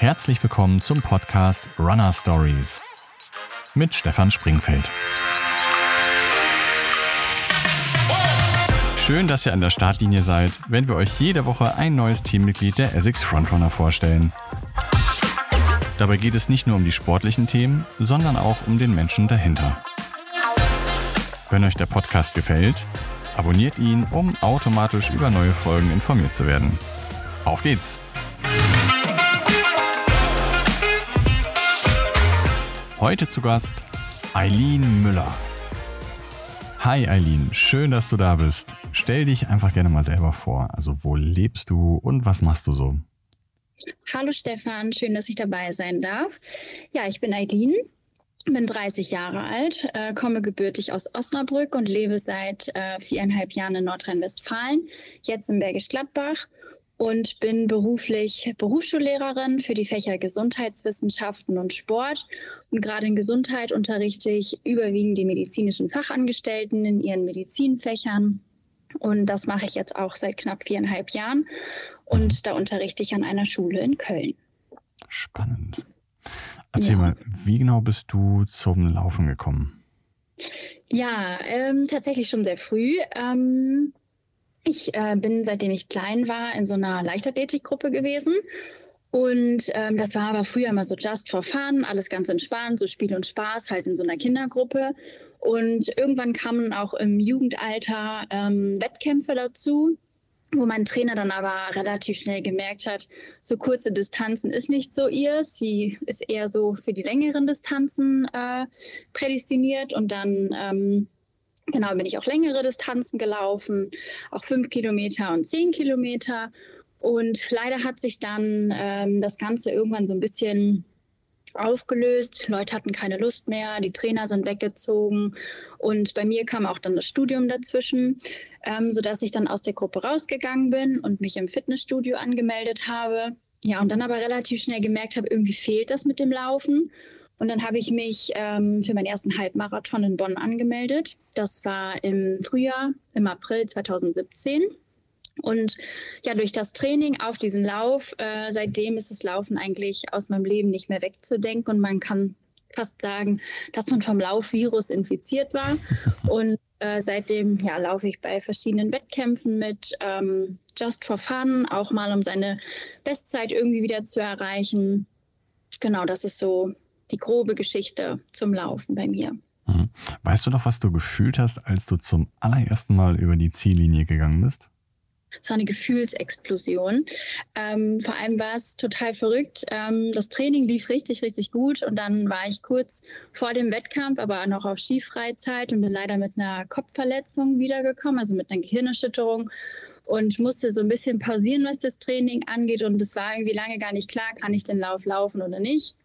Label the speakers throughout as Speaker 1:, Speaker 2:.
Speaker 1: Herzlich willkommen zum Podcast Runner Stories mit Stefan Springfeld. Schön, dass ihr an der Startlinie seid, wenn wir euch jede Woche ein neues Teammitglied der Essex Frontrunner vorstellen. Dabei geht es nicht nur um die sportlichen Themen, sondern auch um den Menschen dahinter. Wenn euch der Podcast gefällt, abonniert ihn, um automatisch über neue Folgen informiert zu werden. Auf geht's! Heute zu Gast Eileen Müller. Hi Eileen, schön, dass du da bist. Stell dich einfach gerne mal selber vor. Also wo lebst du und was machst du so?
Speaker 2: Hallo Stefan, schön, dass ich dabei sein darf. Ja, ich bin Eileen, bin 30 Jahre alt, äh, komme gebürtig aus Osnabrück und lebe seit äh, viereinhalb Jahren in Nordrhein-Westfalen, jetzt in Bergisch Gladbach und bin beruflich Berufsschullehrerin für die Fächer Gesundheitswissenschaften und Sport. Und gerade in Gesundheit unterrichte ich überwiegend die medizinischen Fachangestellten in ihren Medizinfächern. Und das mache ich jetzt auch seit knapp viereinhalb Jahren. Und mhm. da unterrichte ich an einer Schule in Köln.
Speaker 1: Spannend. Erzähl ja. mal, wie genau bist du zum Laufen gekommen?
Speaker 2: Ja, ähm, tatsächlich schon sehr früh. Ähm, ich äh, bin, seitdem ich klein war, in so einer Leichtathletikgruppe gewesen. Und ähm, das war aber früher immer so just for fun, alles ganz entspannt, so Spiel und Spaß, halt in so einer Kindergruppe. Und irgendwann kamen auch im Jugendalter ähm, Wettkämpfe dazu, wo mein Trainer dann aber relativ schnell gemerkt hat, so kurze Distanzen ist nicht so ihr. Sie ist eher so für die längeren Distanzen äh, prädestiniert. Und dann ähm, Genau, bin ich auch längere Distanzen gelaufen, auch fünf Kilometer und zehn Kilometer. Und leider hat sich dann ähm, das Ganze irgendwann so ein bisschen aufgelöst. Leute hatten keine Lust mehr, die Trainer sind weggezogen und bei mir kam auch dann das Studium dazwischen, ähm, sodass ich dann aus der Gruppe rausgegangen bin und mich im Fitnessstudio angemeldet habe. Ja, und dann aber relativ schnell gemerkt habe, irgendwie fehlt das mit dem Laufen und dann habe ich mich ähm, für meinen ersten Halbmarathon in Bonn angemeldet. Das war im Frühjahr, im April 2017. Und ja, durch das Training auf diesen Lauf, äh, seitdem ist das Laufen eigentlich aus meinem Leben nicht mehr wegzudenken. Und man kann fast sagen, dass man vom Laufvirus infiziert war. Und äh, seitdem ja, laufe ich bei verschiedenen Wettkämpfen mit, ähm, just for fun, auch mal um seine Bestzeit irgendwie wieder zu erreichen. Genau, das ist so die grobe Geschichte zum Laufen bei mir.
Speaker 1: Mhm. Weißt du noch, was du gefühlt hast, als du zum allerersten Mal über die Ziellinie gegangen bist?
Speaker 2: Es war eine Gefühlsexplosion. Ähm, vor allem war es total verrückt. Ähm, das Training lief richtig, richtig gut. Und dann war ich kurz vor dem Wettkampf, aber noch auf Skifreizeit und bin leider mit einer Kopfverletzung wiedergekommen, also mit einer Gehirnerschütterung und musste so ein bisschen pausieren, was das Training angeht. Und es war irgendwie lange gar nicht klar, kann ich den Lauf laufen oder nicht.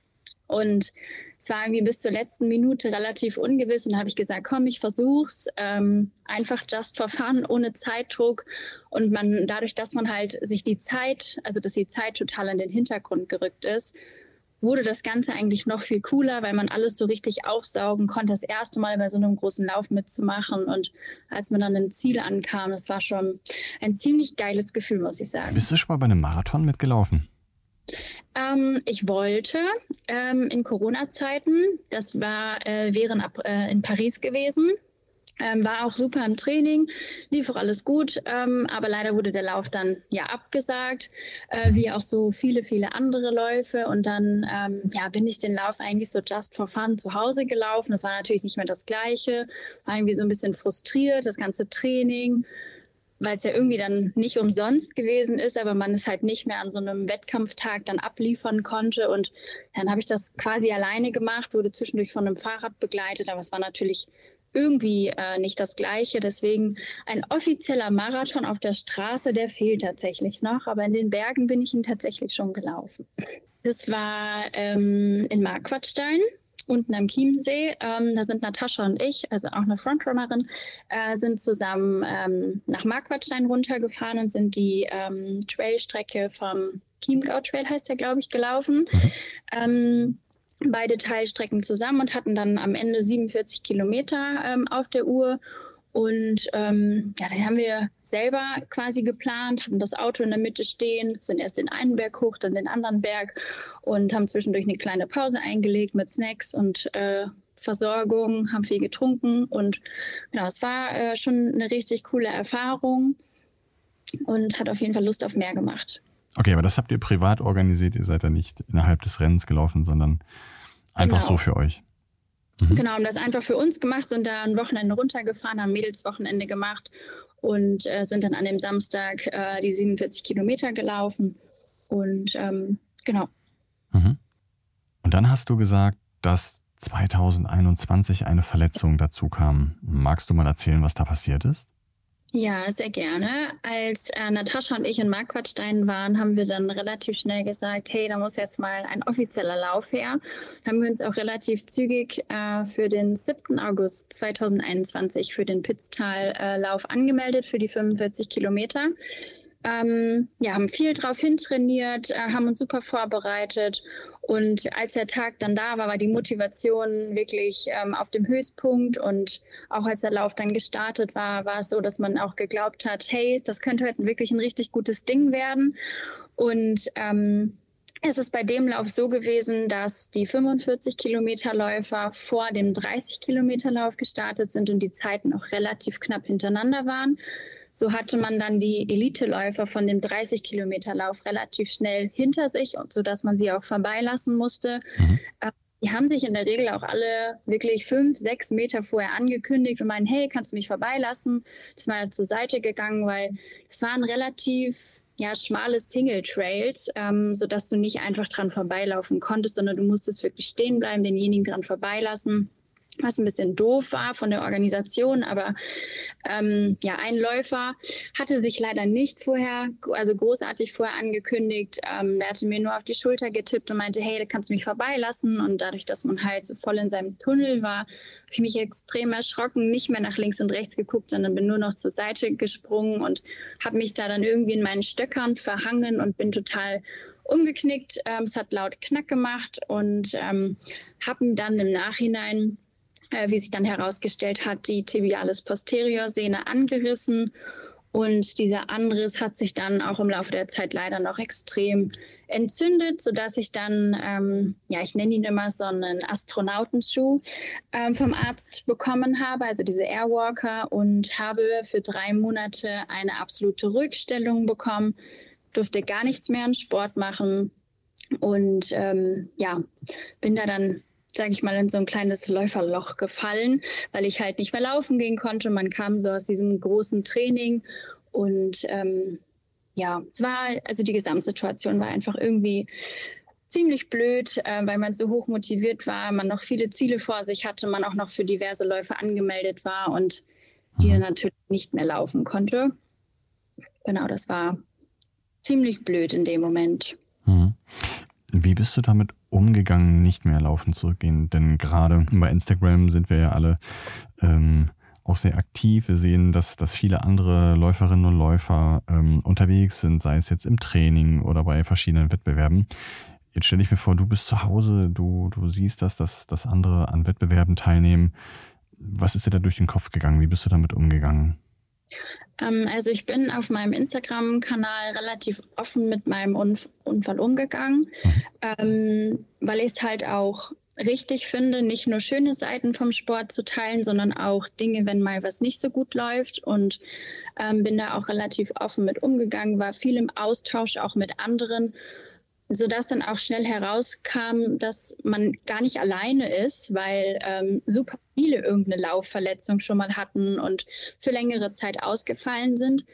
Speaker 2: Und es war irgendwie bis zur letzten Minute relativ ungewiss und da habe ich gesagt, komm, ich versuch's. Ähm, einfach just for fun, ohne Zeitdruck. Und man, dadurch, dass man halt sich die Zeit, also dass die Zeit total in den Hintergrund gerückt ist, wurde das Ganze eigentlich noch viel cooler, weil man alles so richtig aufsaugen konnte, das erste Mal bei so einem großen Lauf mitzumachen. Und als man dann im Ziel ankam, das war schon ein ziemlich geiles Gefühl, muss ich sagen.
Speaker 1: Bist du schon mal bei einem Marathon mitgelaufen?
Speaker 2: Ähm, ich wollte ähm, in Corona-Zeiten, das war äh, während äh, in Paris gewesen, ähm, war auch super im Training, lief auch alles gut, ähm, aber leider wurde der Lauf dann ja abgesagt, äh, wie auch so viele, viele andere Läufe. Und dann ähm, ja, bin ich den Lauf eigentlich so just for fun zu Hause gelaufen. Das war natürlich nicht mehr das Gleiche, war irgendwie so ein bisschen frustriert, das ganze Training weil es ja irgendwie dann nicht umsonst gewesen ist, aber man es halt nicht mehr an so einem Wettkampftag dann abliefern konnte. Und dann habe ich das quasi alleine gemacht, wurde zwischendurch von einem Fahrrad begleitet, aber es war natürlich irgendwie äh, nicht das Gleiche. Deswegen ein offizieller Marathon auf der Straße, der fehlt tatsächlich noch, aber in den Bergen bin ich ihn tatsächlich schon gelaufen. Das war ähm, in Marquardstein unten am Chiemsee. Ähm, da sind Natascha und ich, also auch eine Frontrunnerin, äh, sind zusammen ähm, nach Marquardstein runtergefahren und sind die ähm, Trailstrecke vom Chiemgau Trail, heißt der, glaube ich, gelaufen. Mhm. Ähm, beide Teilstrecken zusammen und hatten dann am Ende 47 Kilometer ähm, auf der Uhr Und ähm, ja, dann haben wir selber quasi geplant, hatten das Auto in der Mitte stehen, sind erst den einen Berg hoch, dann den anderen Berg und haben zwischendurch eine kleine Pause eingelegt mit Snacks und äh, Versorgung, haben viel getrunken und genau, es war äh, schon eine richtig coole Erfahrung und hat auf jeden Fall Lust auf mehr gemacht.
Speaker 1: Okay, aber das habt ihr privat organisiert, ihr seid da nicht innerhalb des Rennens gelaufen, sondern einfach genau. so für euch.
Speaker 2: Mhm. Genau, haben das einfach für uns gemacht, sind da ein Wochenende runtergefahren, haben Mädelswochenende gemacht und äh, sind dann an dem Samstag äh, die 47 Kilometer gelaufen. Und ähm, genau.
Speaker 1: Mhm. Und dann hast du gesagt, dass 2021 eine Verletzung dazu kam. Magst du mal erzählen, was da passiert ist?
Speaker 2: Ja, sehr gerne. Als äh, Natascha und ich in Marquardstein waren, haben wir dann relativ schnell gesagt, hey, da muss jetzt mal ein offizieller Lauf her. Da haben wir uns auch relativ zügig äh, für den 7. August 2021 für den Pitztal-Lauf äh, angemeldet, für die 45 Kilometer. Ähm, ja, haben viel drauf hintrainiert, äh, haben uns super vorbereitet. Und als der Tag dann da war, war die Motivation wirklich ähm, auf dem Höchstpunkt. Und auch als der Lauf dann gestartet war, war es so, dass man auch geglaubt hat, hey, das könnte heute wirklich ein richtig gutes Ding werden. Und ähm, es ist bei dem Lauf so gewesen, dass die 45 Kilometer Läufer vor dem 30 Kilometer Lauf gestartet sind und die Zeiten auch relativ knapp hintereinander waren. So hatte man dann die Eliteläufer von dem 30 Kilometer Lauf relativ schnell hinter sich, und sodass man sie auch vorbeilassen musste. Mhm. Ähm, die haben sich in der Regel auch alle wirklich fünf, sechs Meter vorher angekündigt und meinen, hey, kannst du mich vorbeilassen? Das mal zur Seite gegangen, weil es waren relativ ja, schmale Single-Trails, ähm, sodass du nicht einfach dran vorbeilaufen konntest, sondern du musstest wirklich stehen bleiben, denjenigen dran vorbeilassen was ein bisschen doof war von der Organisation, aber ähm, ja, ein Läufer hatte sich leider nicht vorher, also großartig vorher angekündigt. Ähm, der hatte mir nur auf die Schulter getippt und meinte, hey, da kannst du mich vorbeilassen. Und dadurch, dass man halt so voll in seinem Tunnel war, habe ich mich extrem erschrocken, nicht mehr nach links und rechts geguckt, sondern bin nur noch zur Seite gesprungen und habe mich da dann irgendwie in meinen Stöckern verhangen und bin total umgeknickt. Ähm, es hat laut Knack gemacht und ähm, habe dann im Nachhinein äh, wie sich dann herausgestellt hat, die Tibialis posterior Sehne angerissen. Und dieser Anriss hat sich dann auch im Laufe der Zeit leider noch extrem entzündet, sodass ich dann, ähm, ja, ich nenne ihn immer so einen Astronautenschuh ähm, vom Arzt bekommen habe, also diese Airwalker, und habe für drei Monate eine absolute Rückstellung bekommen, durfte gar nichts mehr an Sport machen und ähm, ja, bin da dann sage ich mal, in so ein kleines Läuferloch gefallen, weil ich halt nicht mehr laufen gehen konnte. Man kam so aus diesem großen Training und ähm, ja, es war, also die Gesamtsituation war einfach irgendwie ziemlich blöd, äh, weil man so hoch motiviert war, man noch viele Ziele vor sich hatte, man auch noch für diverse Läufe angemeldet war und die dann mhm. natürlich nicht mehr laufen konnte. Genau, das war ziemlich blöd in dem Moment.
Speaker 1: Mhm. Wie bist du damit umgegangen, nicht mehr laufen zu gehen? Denn gerade bei Instagram sind wir ja alle ähm, auch sehr aktiv. Wir sehen, dass, dass viele andere Läuferinnen und Läufer ähm, unterwegs sind, sei es jetzt im Training oder bei verschiedenen Wettbewerben. Jetzt stelle ich mir vor, du bist zu Hause, du, du siehst das, dass, dass andere an Wettbewerben teilnehmen. Was ist dir da durch den Kopf gegangen? Wie bist du damit umgegangen?
Speaker 2: Ähm, also ich bin auf meinem Instagram-Kanal relativ offen mit meinem Unf Unfall umgegangen, mhm. ähm, weil ich es halt auch richtig finde, nicht nur schöne Seiten vom Sport zu teilen, sondern auch Dinge, wenn mal was nicht so gut läuft. Und ähm, bin da auch relativ offen mit umgegangen, war viel im Austausch auch mit anderen sodass dann auch schnell herauskam, dass man gar nicht alleine ist, weil ähm, super viele irgendeine Laufverletzung schon mal hatten und für längere Zeit ausgefallen sind.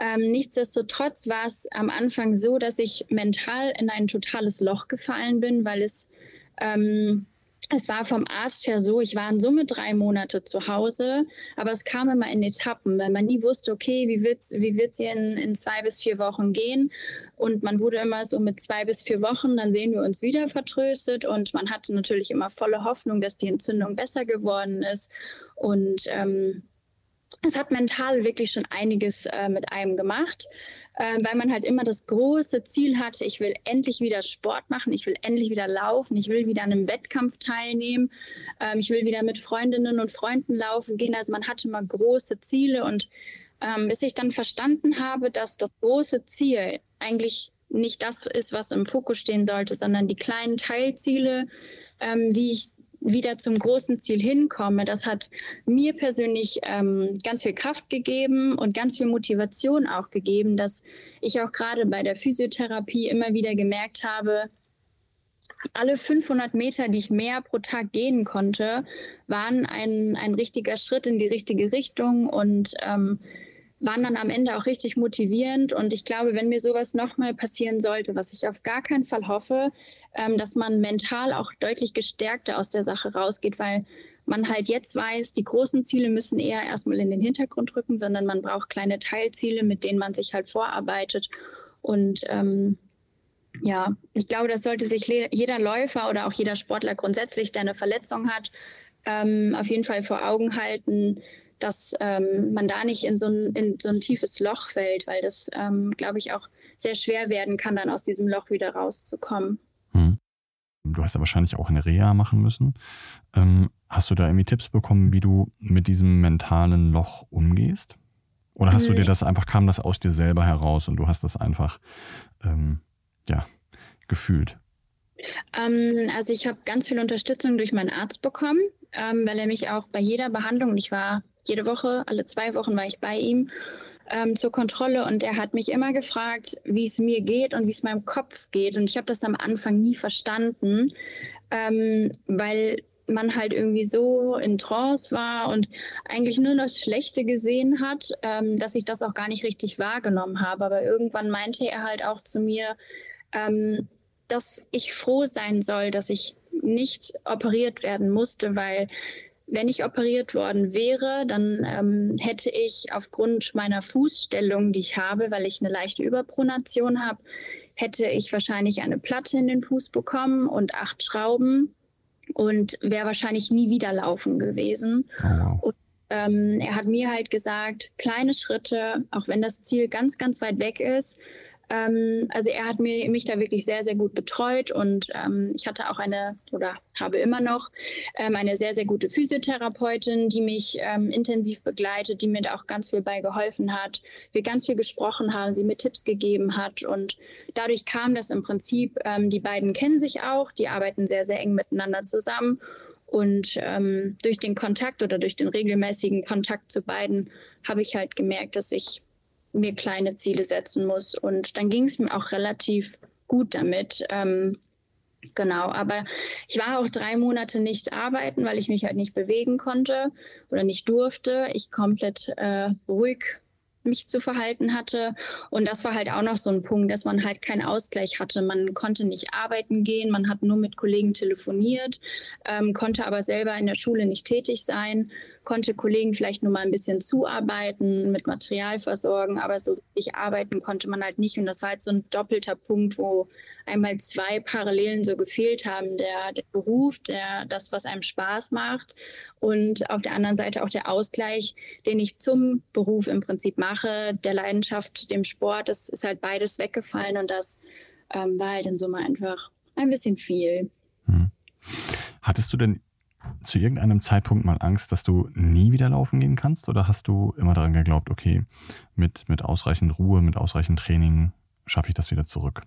Speaker 2: Ähm, nichtsdestotrotz war es am Anfang so, dass ich mental in ein totales Loch gefallen bin, weil es ähm, es war vom Arzt her so, ich war in Summe drei Monate zu Hause, aber es kam immer in Etappen, weil man nie wusste, okay, wie wird es wie wird's hier in, in zwei bis vier Wochen gehen? Und man wurde immer so mit zwei bis vier Wochen, dann sehen wir uns wieder vertröstet und man hatte natürlich immer volle Hoffnung, dass die Entzündung besser geworden ist. Und ähm, es hat mental wirklich schon einiges äh, mit einem gemacht, äh, weil man halt immer das große Ziel hatte, ich will endlich wieder Sport machen, ich will endlich wieder laufen, ich will wieder an einem Wettkampf teilnehmen, ähm, ich will wieder mit Freundinnen und Freunden laufen gehen. Also man hatte immer große Ziele und ähm, bis ich dann verstanden habe, dass das große Ziel eigentlich nicht das ist, was im Fokus stehen sollte, sondern die kleinen Teilziele, ähm, wie ich wieder zum großen Ziel hinkomme, das hat mir persönlich ähm, ganz viel Kraft gegeben und ganz viel Motivation auch gegeben, dass ich auch gerade bei der Physiotherapie immer wieder gemerkt habe, alle 500 Meter, die ich mehr pro Tag gehen konnte, waren ein, ein richtiger Schritt in die richtige Richtung und ähm, waren dann am Ende auch richtig motivierend. Und ich glaube, wenn mir sowas nochmal passieren sollte, was ich auf gar keinen Fall hoffe, ähm, dass man mental auch deutlich gestärkter aus der Sache rausgeht, weil man halt jetzt weiß, die großen Ziele müssen eher erstmal in den Hintergrund rücken, sondern man braucht kleine Teilziele, mit denen man sich halt vorarbeitet. Und ähm, ja, ich glaube, das sollte sich jeder Läufer oder auch jeder Sportler grundsätzlich, der eine Verletzung hat, ähm, auf jeden Fall vor Augen halten, dass ähm, man da nicht in so, ein, in so ein tiefes Loch fällt, weil das, ähm, glaube ich, auch sehr schwer werden kann, dann aus diesem Loch wieder rauszukommen. Hm.
Speaker 1: Du hast ja wahrscheinlich auch eine Reha machen müssen. Ähm, hast du da irgendwie Tipps bekommen, wie du mit diesem mentalen Loch umgehst? Oder hast du dir das einfach, kam das aus dir selber heraus und du hast das einfach, ähm, ja, gefühlt?
Speaker 2: Ähm, also ich habe ganz viel Unterstützung durch meinen Arzt bekommen, ähm, weil er mich auch bei jeder Behandlung, ich war jede Woche, alle zwei Wochen war ich bei ihm ähm, zur Kontrolle und er hat mich immer gefragt, wie es mir geht und wie es meinem Kopf geht. Und ich habe das am Anfang nie verstanden, ähm, weil man halt irgendwie so in Trance war und eigentlich nur das Schlechte gesehen hat, ähm, dass ich das auch gar nicht richtig wahrgenommen habe. Aber irgendwann meinte er halt auch zu mir, ähm, dass ich froh sein soll, dass ich nicht operiert werden musste, weil wenn ich operiert worden wäre, dann ähm, hätte ich aufgrund meiner Fußstellung, die ich habe, weil ich eine leichte Überpronation habe, hätte ich wahrscheinlich eine Platte in den Fuß bekommen und acht Schrauben und wäre wahrscheinlich nie wieder laufen gewesen. Oh, wow. Und ähm, er hat mir halt gesagt, kleine Schritte, auch wenn das Ziel ganz, ganz weit weg ist, ähm, also er hat mir, mich da wirklich sehr, sehr gut betreut und ähm, ich hatte auch eine oder habe immer noch ähm, eine sehr, sehr gute Physiotherapeutin, die mich ähm, intensiv begleitet, die mir da auch ganz viel bei geholfen hat. Wir ganz viel gesprochen haben, sie mir Tipps gegeben hat und dadurch kam das im Prinzip, ähm, die beiden kennen sich auch, die arbeiten sehr, sehr eng miteinander zusammen. Und ähm, durch den Kontakt oder durch den regelmäßigen Kontakt zu beiden habe ich halt gemerkt, dass ich mir kleine Ziele setzen muss. Und dann ging es mir auch relativ gut damit. Ähm, genau, aber ich war auch drei Monate nicht arbeiten, weil ich mich halt nicht bewegen konnte oder nicht durfte. Ich komplett äh, ruhig mich zu verhalten hatte. Und das war halt auch noch so ein Punkt, dass man halt keinen Ausgleich hatte. Man konnte nicht arbeiten gehen, man hat nur mit Kollegen telefoniert, ähm, konnte aber selber in der Schule nicht tätig sein, konnte Kollegen vielleicht nur mal ein bisschen zuarbeiten, mit Material versorgen, aber so richtig arbeiten konnte man halt nicht. Und das war halt so ein doppelter Punkt, wo einmal zwei Parallelen so gefehlt haben. Der, der Beruf, der, das, was einem Spaß macht und auf der anderen Seite auch der Ausgleich, den ich zum Beruf im Prinzip mache, der Leidenschaft, dem Sport, das ist halt beides weggefallen und das ähm, war halt in Summe einfach ein bisschen viel. Hm.
Speaker 1: Hattest du denn zu irgendeinem Zeitpunkt mal Angst, dass du nie wieder laufen gehen kannst? Oder hast du immer daran geglaubt, okay, mit, mit ausreichend Ruhe, mit ausreichend Training schaffe ich das wieder zurück?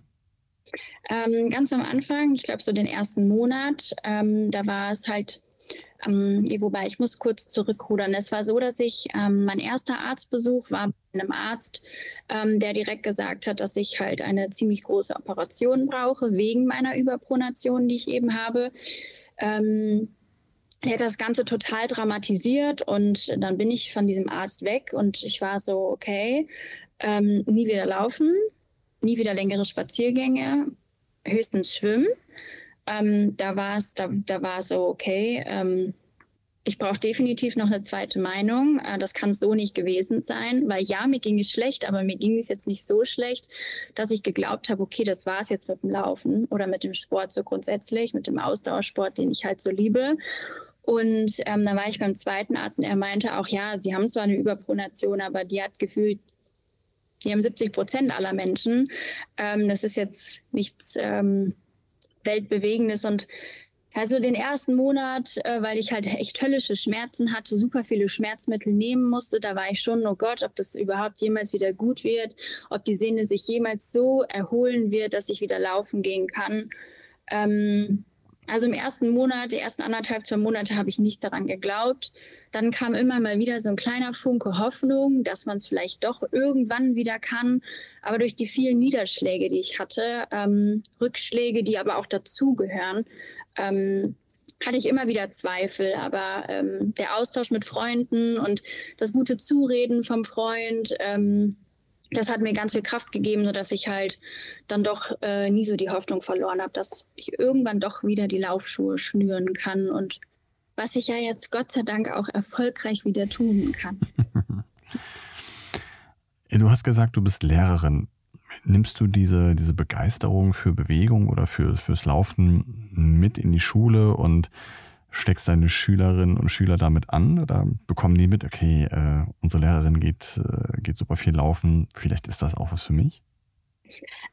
Speaker 2: Ähm, ganz am Anfang, ich glaube so den ersten Monat, ähm, da war es halt, ähm, wobei ich muss kurz zurückrudern. Es war so, dass ich, ähm, mein erster Arztbesuch war bei einem Arzt, ähm, der direkt gesagt hat, dass ich halt eine ziemlich große Operation brauche, wegen meiner Überpronation, die ich eben habe. Ähm, er hat das Ganze total dramatisiert und dann bin ich von diesem Arzt weg und ich war so, okay, nie wieder laufen, nie wieder längere Spaziergänge, höchstens schwimmen. Ähm, da war es, da, da war so, okay, ähm, ich brauche definitiv noch eine zweite Meinung. Äh, das kann so nicht gewesen sein, weil ja, mir ging es schlecht, aber mir ging es jetzt nicht so schlecht, dass ich geglaubt habe, okay, das war es jetzt mit dem Laufen oder mit dem Sport so grundsätzlich, mit dem Ausdauersport, den ich halt so liebe. Und ähm, dann war ich beim zweiten Arzt und er meinte auch, ja, sie haben zwar eine Überpronation, aber die hat gefühlt, die haben 70 Prozent aller Menschen. Ähm, das ist jetzt nichts ähm, Weltbewegendes und also den ersten Monat, äh, weil ich halt echt höllische Schmerzen hatte, super viele Schmerzmittel nehmen musste, da war ich schon, oh Gott, ob das überhaupt jemals wieder gut wird, ob die Sehne sich jemals so erholen wird, dass ich wieder laufen gehen kann. Ähm, also im ersten Monat, die ersten anderthalb, zwei Monate habe ich nicht daran geglaubt. Dann kam immer mal wieder so ein kleiner Funke Hoffnung, dass man es vielleicht doch irgendwann wieder kann. Aber durch die vielen Niederschläge, die ich hatte, ähm, Rückschläge, die aber auch dazugehören, ähm, hatte ich immer wieder Zweifel. Aber ähm, der Austausch mit Freunden und das gute Zureden vom Freund, ähm, das hat mir ganz viel Kraft gegeben, sodass ich halt dann doch äh, nie so die Hoffnung verloren habe, dass ich irgendwann doch wieder die Laufschuhe schnüren kann und was ich ja jetzt Gott sei Dank auch erfolgreich wieder tun kann.
Speaker 1: du hast gesagt, du bist Lehrerin. Nimmst du diese, diese Begeisterung für Bewegung oder für, fürs Laufen mit in die Schule und steckst deine Schülerinnen und Schüler damit an oder bekommen die mit, okay, äh, unsere Lehrerin geht, äh, geht super viel laufen, vielleicht ist das auch was für mich?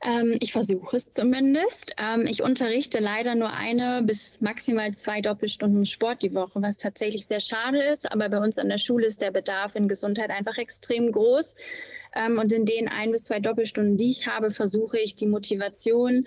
Speaker 2: Ähm, ich versuche es zumindest. Ähm, ich unterrichte leider nur eine bis maximal zwei Doppelstunden Sport die Woche, was tatsächlich sehr schade ist. Aber bei uns an der Schule ist der Bedarf in Gesundheit einfach extrem groß. Ähm, und in den ein bis zwei Doppelstunden, die ich habe, versuche ich die Motivation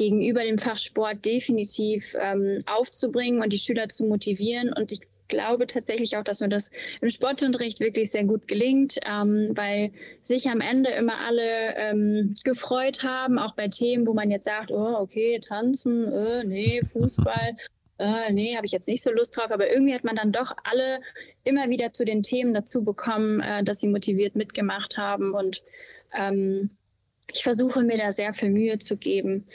Speaker 2: gegenüber dem Fachsport definitiv ähm, aufzubringen und die Schüler zu motivieren. Und ich glaube tatsächlich auch, dass mir das im Sportunterricht wirklich sehr gut gelingt, ähm, weil sich am Ende immer alle ähm, gefreut haben, auch bei Themen, wo man jetzt sagt, oh, okay, tanzen, äh, nee, Fußball. Äh, nee, habe ich jetzt nicht so Lust drauf, aber irgendwie hat man dann doch alle immer wieder zu den Themen dazu bekommen, äh, dass sie motiviert mitgemacht haben und ähm, ich versuche mir da sehr viel Mühe zu geben,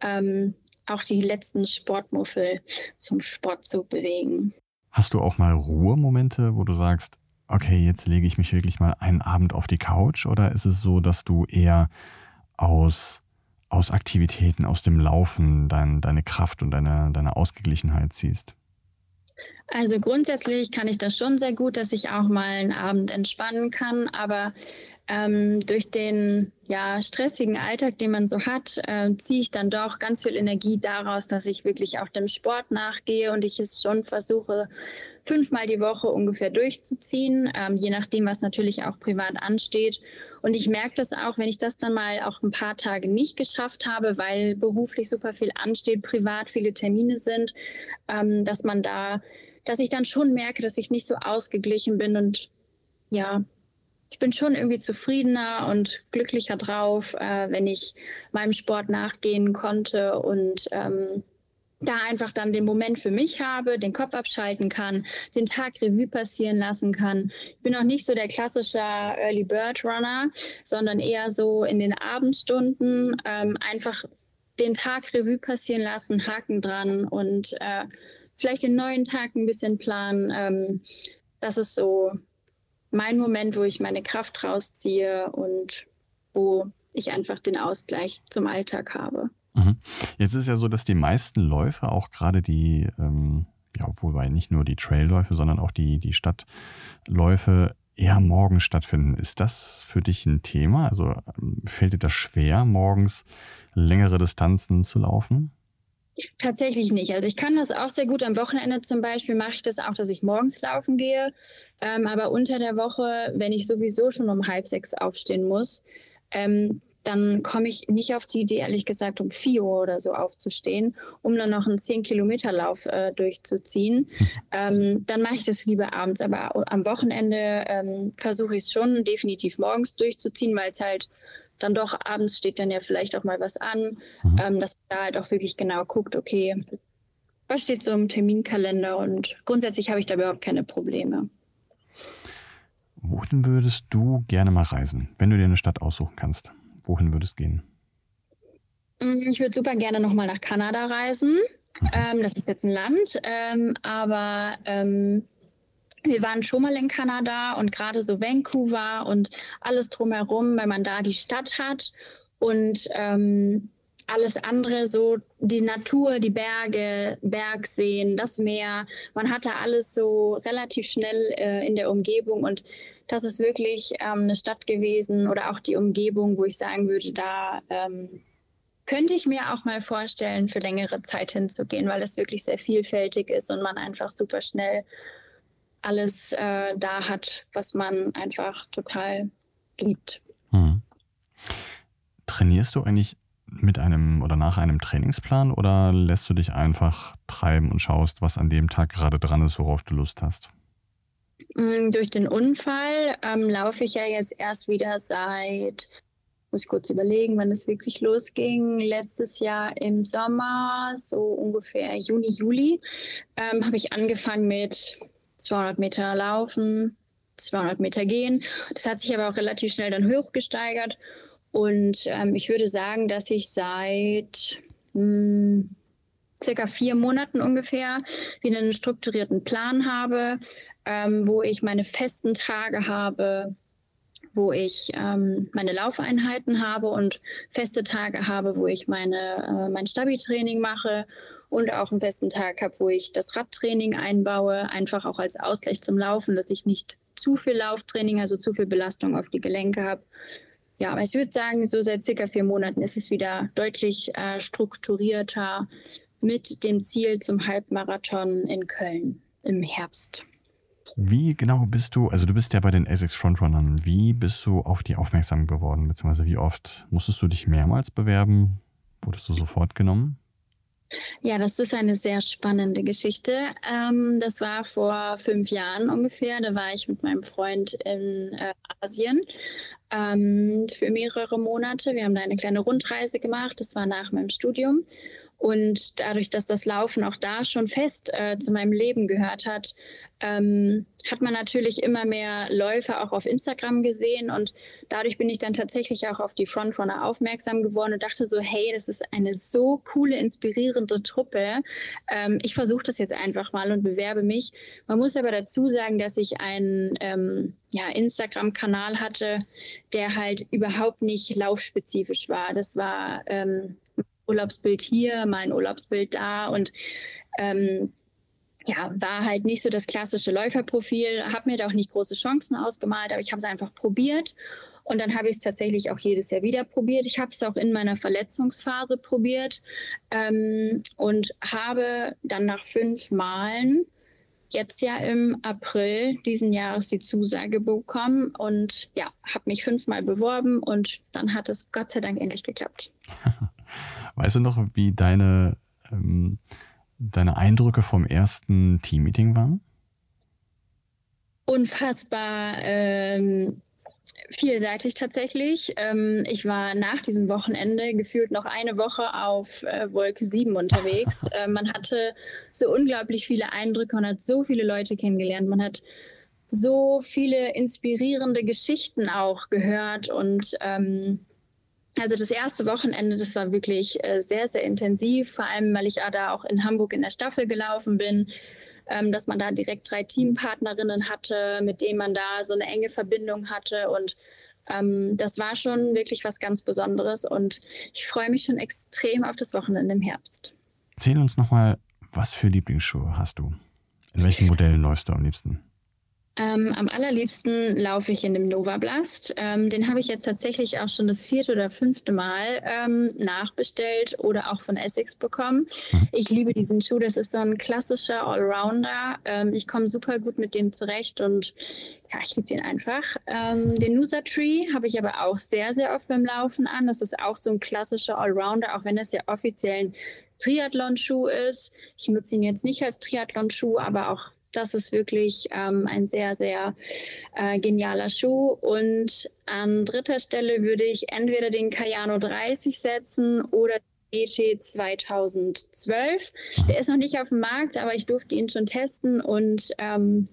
Speaker 2: ähm, auch die letzten Sportmuffel zum Sport zu bewegen.
Speaker 1: Hast du auch mal Ruhemomente, wo du sagst, okay, jetzt lege ich mich wirklich mal einen Abend auf die Couch? Oder ist es so, dass du eher aus, aus Aktivitäten, aus dem Laufen dein, deine Kraft und deine, deine Ausgeglichenheit ziehst?
Speaker 2: Also grundsätzlich kann ich das schon sehr gut, dass ich auch mal einen Abend entspannen kann, aber ähm, durch den ja, stressigen Alltag, den man so hat, äh, ziehe ich dann doch ganz viel Energie daraus, dass ich wirklich auch dem Sport nachgehe und ich es schon versuche, fünfmal die Woche ungefähr durchzuziehen, ähm, je nachdem, was natürlich auch privat ansteht. Und ich merke das auch, wenn ich das dann mal auch ein paar Tage nicht geschafft habe, weil beruflich super viel ansteht, privat viele Termine sind, ähm, dass man da, dass ich dann schon merke, dass ich nicht so ausgeglichen bin und ja, ich bin schon irgendwie zufriedener und glücklicher drauf, äh, wenn ich meinem Sport nachgehen konnte und ähm, da einfach dann den Moment für mich habe, den Kopf abschalten kann, den Tag Revue passieren lassen kann. Ich bin auch nicht so der klassische Early Bird Runner, sondern eher so in den Abendstunden ähm, einfach den Tag Revue passieren lassen, Haken dran und äh, vielleicht den neuen Tag ein bisschen planen. Ähm, das ist so mein Moment, wo ich meine Kraft rausziehe und wo ich einfach den Ausgleich zum Alltag habe.
Speaker 1: Mhm. Jetzt ist ja so, dass die meisten Läufe, auch gerade die, ähm, ja, wobei nicht nur die Trailläufe, sondern auch die, die Stadtläufe eher morgens stattfinden. Ist das für dich ein Thema? Also ähm, fällt dir das schwer, morgens längere Distanzen zu laufen?
Speaker 2: Tatsächlich nicht. Also ich kann das auch sehr gut. Am Wochenende zum Beispiel mache ich das auch, dass ich morgens laufen gehe. Ähm, aber unter der Woche, wenn ich sowieso schon um halb sechs aufstehen muss, ähm, dann komme ich nicht auf die Idee, ehrlich gesagt, um vier Uhr oder so aufzustehen, um dann noch einen 10-Kilometer-Lauf äh, durchzuziehen. Hm. Ähm, dann mache ich das lieber abends. Aber am Wochenende ähm, versuche ich es schon definitiv morgens durchzuziehen, weil es halt dann doch abends steht dann ja vielleicht auch mal was an, mhm. ähm, dass man da halt auch wirklich genau guckt, okay, was steht so im Terminkalender und grundsätzlich habe ich da überhaupt keine Probleme.
Speaker 1: Wohin würdest du gerne mal reisen, wenn du dir eine Stadt aussuchen kannst? Wohin würdest du gehen?
Speaker 2: Mm, ich würde super gerne nochmal nach Kanada reisen. Mhm. Ähm, das ist jetzt ein Land, ähm, aber ähm, wir waren schon mal in Kanada und gerade so Vancouver und alles drumherum, wenn man da die Stadt hat und ähm, alles andere, so die Natur, die Berge, Bergseen, das Meer, man hatte alles so relativ schnell äh, in der Umgebung und das ist wirklich ähm, eine Stadt gewesen oder auch die Umgebung, wo ich sagen würde, da ähm, könnte ich mir auch mal vorstellen, für längere Zeit hinzugehen, weil es wirklich sehr vielfältig ist und man einfach super schnell alles äh, da hat, was man einfach total liebt. Hm.
Speaker 1: Trainierst du eigentlich mit einem oder nach einem Trainingsplan oder lässt du dich einfach treiben und schaust, was an dem Tag gerade dran ist, worauf du Lust hast?
Speaker 2: Mm, durch den Unfall ähm, laufe ich ja jetzt erst wieder seit, muss ich kurz überlegen, wann es wirklich losging. Letztes Jahr im Sommer, so ungefähr Juni, Juli, ähm, habe ich angefangen mit 200 Meter Laufen, 200 Meter Gehen. Das hat sich aber auch relativ schnell dann hochgesteigert. Und ähm, ich würde sagen, dass ich seit mh, hm, circa vier Monaten ungefähr wieder einen strukturierten Plan habe, ähm, wo ich meine festen Tage habe, wo ich ähm, meine Laufeinheiten habe und feste Tage habe, wo ich meine, äh, mein Stabi-Training mache und auch einen festen Tag habe, wo ich das Radtraining einbaue, einfach auch als Ausgleich zum Laufen, dass ich nicht zu viel Lauftraining, also zu viel Belastung auf die Gelenke habe. Ja, aber ich würde sagen, so seit circa vier Monaten ist es wieder deutlich äh, strukturierter mit dem Ziel zum Halbmarathon in Köln im Herbst.
Speaker 1: Wie genau bist du, also du bist ja bei den ASICS Frontrunnern, wie bist du auf die aufmerksam geworden, beziehungsweise wie oft musstest du dich mehrmals bewerben? Wurdest du sofort genommen?
Speaker 2: Ja, das ist eine sehr spannende Geschichte. Ähm, das war vor fünf Jahren ungefähr. Da war ich mit meinem Freund in äh, Asien ähm, für mehrere Monate. Wir haben da eine kleine Rundreise gemacht. Das war nach meinem Studium. Und dadurch, dass das Laufen auch da schon fest äh, zu meinem Leben gehört hat, ähm, hat man natürlich immer mehr Läufer auch auf Instagram gesehen. Und dadurch bin ich dann tatsächlich auch auf die Frontrunner aufmerksam geworden und dachte so, hey, das ist eine so coole, inspirierende Truppe. Ähm, ich versuche das jetzt einfach mal und bewerbe mich. Man muss aber dazu sagen, dass ich einen ähm, ja, Instagram-Kanal hatte, der halt überhaupt nicht laufspezifisch war. Das war ähm, Urlaubsbild hier, mal ein Urlaubsbild da und ähm, ja, war halt nicht so das klassische Läuferprofil, habe mir da auch nicht große Chancen ausgemalt, aber ich habe es einfach probiert und dann habe ich es tatsächlich auch jedes Jahr wieder probiert. Ich habe es auch in meiner Verletzungsphase probiert ähm, und habe dann nach fünf Malen jetzt ja im April diesen Jahres die Zusage bekommen und ja, habe mich fünfmal beworben und dann hat es Gott sei Dank endlich geklappt.
Speaker 1: Weißt du noch, wie deine, ähm, deine Eindrücke vom ersten Teammeeting waren?
Speaker 2: Unfassbar ähm, vielseitig tatsächlich. Ähm, ich war nach diesem Wochenende gefühlt noch eine Woche auf äh, Wolke 7 unterwegs. äh, man hatte so unglaublich viele Eindrücke, man hat so viele Leute kennengelernt, man hat so viele inspirierende Geschichten auch gehört und ähm, also das erste Wochenende, das war wirklich äh, sehr, sehr intensiv, vor allem weil ich da auch in Hamburg in der Staffel gelaufen bin, ähm, dass man da direkt drei Teampartnerinnen hatte, mit denen man da so eine enge Verbindung hatte und ähm, das war schon wirklich was ganz Besonderes und ich freue mich schon extrem auf das Wochenende im Herbst.
Speaker 1: Erzähl uns nochmal, was für Lieblingsschuhe hast du? In welchen Modellen läufst du am liebsten?
Speaker 2: Ähm, am allerliebsten laufe ich in dem Nova Blast. Ähm, den habe ich jetzt tatsächlich auch schon das vierte oder fünfte Mal ähm, nachbestellt oder auch von Essex bekommen. Mhm. Ich liebe diesen Schuh. Das ist so ein klassischer Allrounder. Ähm, ich komme super gut mit dem zurecht und ja, ich liebe den einfach. Ähm, den Nusa Tree habe ich aber auch sehr, sehr oft beim Laufen an. Das ist auch so ein klassischer Allrounder, auch wenn das ja offiziell ein Triathlon-Schuh ist. Ich nutze ihn jetzt nicht als Triathlon-Schuh, aber auch das ist wirklich ähm, ein sehr, sehr äh, genialer Schuh. Und an dritter Stelle würde ich entweder den Cayano 30 setzen oder ET 2012. Der ist noch nicht auf dem Markt, aber ich durfte ihn schon testen und ähm,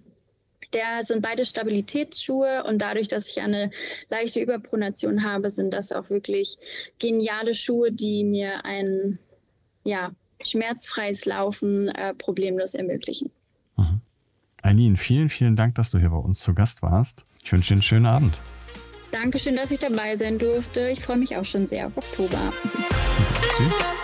Speaker 2: der sind beide Stabilitätsschuhe und dadurch, dass ich eine leichte Überpronation habe, sind das auch wirklich geniale Schuhe, die mir ein ja, schmerzfreies Laufen äh, problemlos ermöglichen.
Speaker 1: Eileen, vielen, vielen Dank, dass du hier bei uns zu Gast warst. Ich wünsche dir einen schönen Abend.
Speaker 2: Dankeschön, dass ich dabei sein durfte. Ich freue mich auch schon sehr auf Oktober.
Speaker 1: Tschüss.